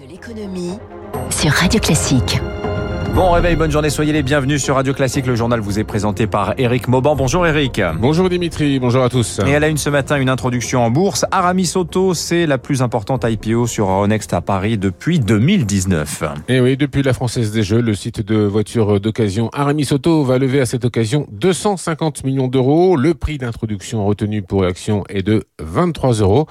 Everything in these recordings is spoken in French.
de l'économie sur Radio Classique. Bon réveil, bonne journée, soyez les bienvenus sur Radio Classique. Le journal vous est présenté par Eric Mauban. Bonjour Eric. Bonjour Dimitri, bonjour à tous. Et elle a une ce matin une introduction en bourse. Aramis Auto, c'est la plus importante IPO sur Euronext à Paris depuis 2019. Et oui, depuis la Française des Jeux, le site de voitures d'occasion Aramis Auto va lever à cette occasion 250 millions d'euros. Le prix d'introduction retenu pour l'action est de 23 euros.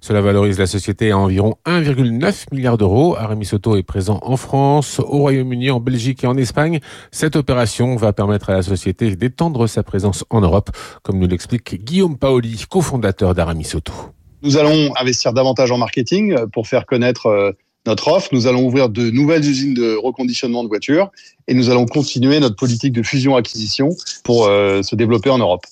Cela valorise la société à environ 1,9 milliard d'euros. Aramis Auto est présent en France, au Royaume-Uni, en Belgique et en Espagne. Cette opération va permettre à la société d'étendre sa présence en Europe, comme nous l'explique Guillaume Paoli, cofondateur d'Aramis Auto. Nous allons investir davantage en marketing pour faire connaître euh, notre offre. Nous allons ouvrir de nouvelles usines de reconditionnement de voitures et nous allons continuer notre politique de fusion-acquisition pour euh, se développer en Europe.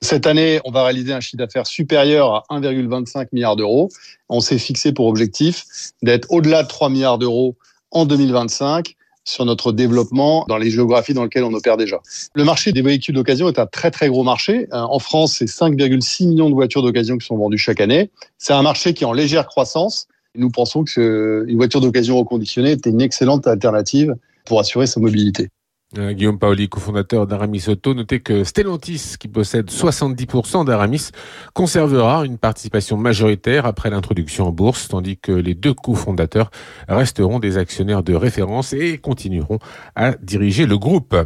Cette année, on va réaliser un chiffre d'affaires supérieur à 1,25 milliard d'euros. On s'est fixé pour objectif d'être au-delà de 3 milliards d'euros en 2025 sur notre développement dans les géographies dans lesquelles on opère déjà. Le marché des véhicules d'occasion est un très très gros marché. Euh, en France, c'est 5,6 millions de voitures d'occasion qui sont vendues chaque année. C'est un marché qui est en légère croissance. Nous pensons que une voiture d'occasion reconditionnée est une excellente alternative pour assurer sa mobilité. Euh, Guillaume Paoli, cofondateur d'Aramis Auto, notez que Stellantis, qui possède 70% d'Aramis, conservera une participation majoritaire après l'introduction en bourse, tandis que les deux cofondateurs resteront des actionnaires de référence et continueront à diriger le groupe.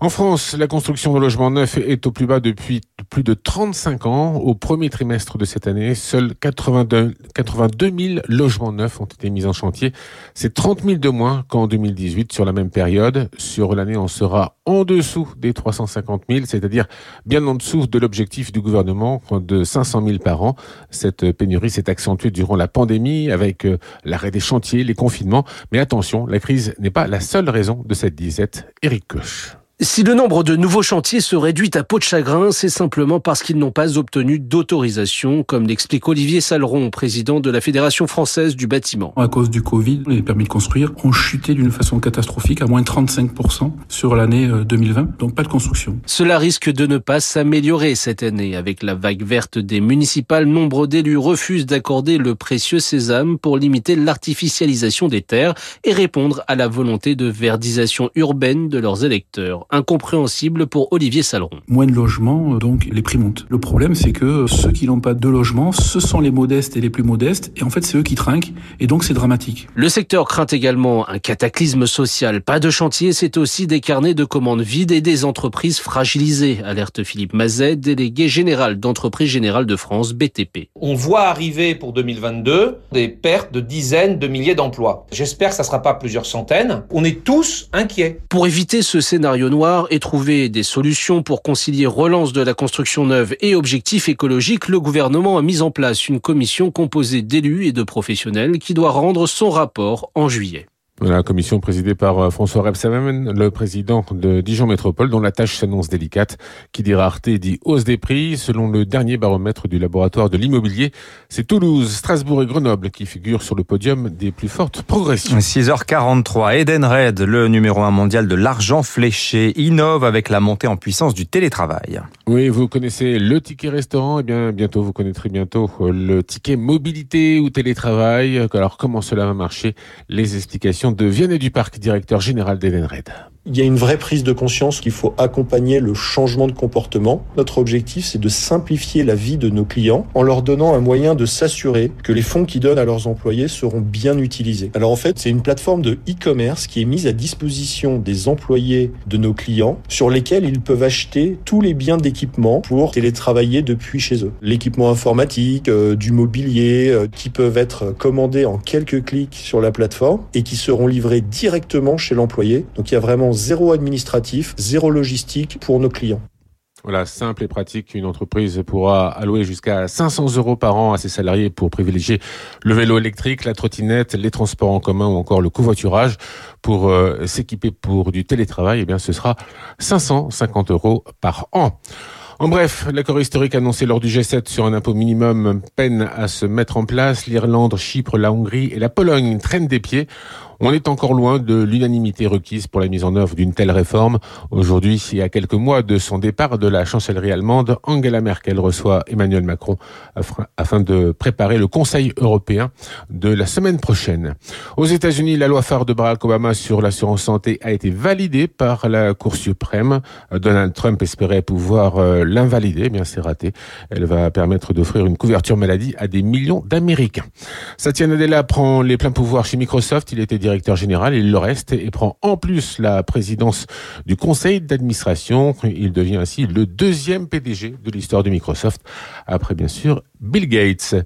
En France, la construction de logements neufs est au plus bas depuis plus de 35 ans. Au premier trimestre de cette année, seuls 82, 82 000 logements neufs ont été mis en chantier. C'est 30 000 de moins qu'en 2018 sur la même période. Sur l'année, on sera en dessous des 350 000, c'est-à-dire bien en dessous de l'objectif du gouvernement de 500 000 par an. Cette pénurie s'est accentuée durant la pandémie avec euh, l'arrêt des chantiers, les confinements. Mais attention, la crise n'est pas la seule raison de cette disette. Eric Koch. Si le nombre de nouveaux chantiers se réduit à peau de chagrin, c'est simplement parce qu'ils n'ont pas obtenu d'autorisation, comme l'explique Olivier Saleron, président de la Fédération française du bâtiment. À cause du Covid, les permis de construire ont chuté d'une façon catastrophique, à moins de 35% sur l'année 2020, euh, donc pas de construction. Cela risque de ne pas s'améliorer cette année. Avec la vague verte des municipales, nombre d'élus refusent d'accorder le précieux sésame pour limiter l'artificialisation des terres et répondre à la volonté de verdisation urbaine de leurs électeurs incompréhensible pour Olivier Saleron. Moins de logements, euh, donc les prix montent. Le problème, c'est que ceux qui n'ont pas de logement, ce sont les modestes et les plus modestes, et en fait, c'est eux qui trinquent, et donc c'est dramatique. Le secteur craint également un cataclysme social. Pas de chantier, c'est aussi des carnets de commandes vides et des entreprises fragilisées, alerte Philippe Mazet, délégué général d'entreprise générale de France, BTP. On voit arriver pour 2022 des pertes de dizaines de milliers d'emplois. J'espère que ça ne sera pas plusieurs centaines. On est tous inquiets. Pour éviter ce scénario noir, et trouver des solutions pour concilier relance de la construction neuve et objectifs écologiques, le gouvernement a mis en place une commission composée d'élus et de professionnels qui doit rendre son rapport en juillet. La commission présidée par euh, François Rebsamen, le président de Dijon Métropole, dont la tâche s'annonce délicate. Qui dit rareté dit hausse des prix. Selon le dernier baromètre du laboratoire de l'immobilier, c'est Toulouse, Strasbourg et Grenoble qui figurent sur le podium des plus fortes progressions. 6h43, Edenred, le numéro un mondial de l'argent fléché, innove avec la montée en puissance du télétravail. Oui, vous connaissez le ticket restaurant, et eh bien bientôt vous connaîtrez bientôt euh, le ticket mobilité ou télétravail. Alors comment cela va marcher? Les explications de Vianney Duparc, directeur général d'Edenred. Il y a une vraie prise de conscience qu'il faut accompagner le changement de comportement. Notre objectif, c'est de simplifier la vie de nos clients en leur donnant un moyen de s'assurer que les fonds qu'ils donnent à leurs employés seront bien utilisés. Alors en fait, c'est une plateforme de e-commerce qui est mise à disposition des employés de nos clients sur lesquels ils peuvent acheter tous les biens d'équipement pour télétravailler depuis chez eux. L'équipement informatique, euh, du mobilier, euh, qui peuvent être commandés en quelques clics sur la plateforme et qui seront livrés directement chez l'employé. Donc il y a vraiment zéro administratif, zéro logistique pour nos clients. Voilà, simple et pratique, une entreprise pourra allouer jusqu'à 500 euros par an à ses salariés pour privilégier le vélo électrique, la trottinette, les transports en commun ou encore le covoiturage. Pour euh, s'équiper pour du télétravail, eh bien, ce sera 550 euros par an. En bref, l'accord historique annoncé lors du G7 sur un impôt minimum peine à se mettre en place. L'Irlande, Chypre, la Hongrie et la Pologne traînent des pieds. On est encore loin de l'unanimité requise pour la mise en œuvre d'une telle réforme. Aujourd'hui, il y a quelques mois de son départ de la chancellerie allemande, Angela Merkel reçoit Emmanuel Macron afin de préparer le Conseil européen de la semaine prochaine. Aux États-Unis, la loi phare de Barack Obama sur l'assurance santé a été validée par la Cour suprême. Donald Trump espérait pouvoir euh, l'invalider, eh bien c'est raté. Elle va permettre d'offrir une couverture maladie à des millions d'Américains. Satya Nadella prend les pleins pouvoirs chez Microsoft. Il était directeur général, il le reste et prend en plus la présidence du conseil d'administration. Il devient ainsi le deuxième PDG de l'histoire de Microsoft, après bien sûr Bill Gates.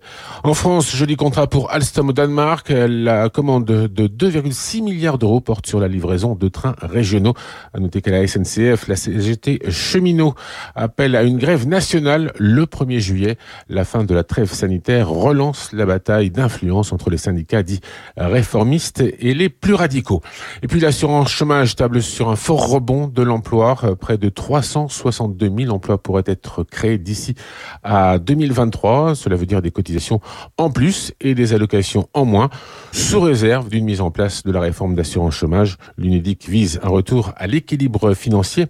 En France, joli contrat pour Alstom au Danemark. La commande de 2,6 milliards d'euros porte sur la livraison de trains régionaux. À noter qu'à la SNCF, la CGT cheminot appelle à une grève nationale le 1er juillet. La fin de la trêve sanitaire relance la bataille d'influence entre les syndicats dits réformistes et les plus radicaux. Et puis l'assurance chômage table sur un fort rebond de l'emploi. Près de 362 000 emplois pourraient être créés d'ici à 2023. Cela veut dire des cotisations en plus et des allocations en moins, sous réserve d'une mise en place de la réforme d'assurance chômage. L'UNEDIC vise un retour à l'équilibre financier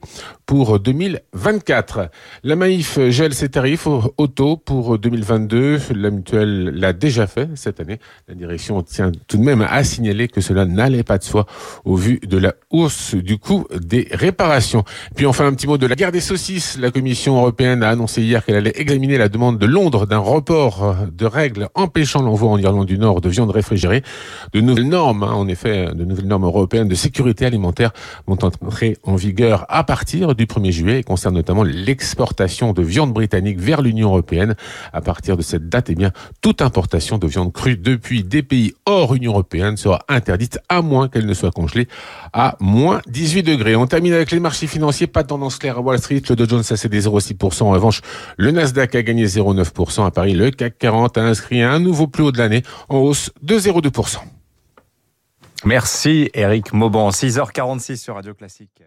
pour 2024. La Maïf gèle ses tarifs auto pour 2022. La mutuelle l'a déjà fait cette année. La direction tient tout de même à signaler que cela n'allait pas de soi au vu de la hausse du coût des réparations. Puis enfin un petit mot de la guerre des saucisses. La Commission européenne a annoncé hier qu'elle allait examiner la demande de Londres d'un report de règles empêchant l'envoi en Irlande du Nord de viande réfrigérée. De nouvelles normes, hein, en effet, de nouvelles normes européennes de sécurité alimentaire vont entrer en vigueur à partir du 1er juillet et concernent notamment l'exportation de viande britannique vers l'Union européenne. À partir de cette date, eh bien, toute importation de viande crue depuis des pays hors Union européenne sera interdite à moins qu'elle ne soit congelée à moins 18 degrés. On termine avec les marchés financiers. Pas de tendance claire à Wall Street. Le Dow Jones a cédé 0,6%. En revanche, le Nasdaq a gagné 0,9% Paris. Le CAC 40 a inscrit un nouveau plus haut de l'année en hausse de 0,2%. Merci Eric Mauban. 6h46 sur Radio Classique.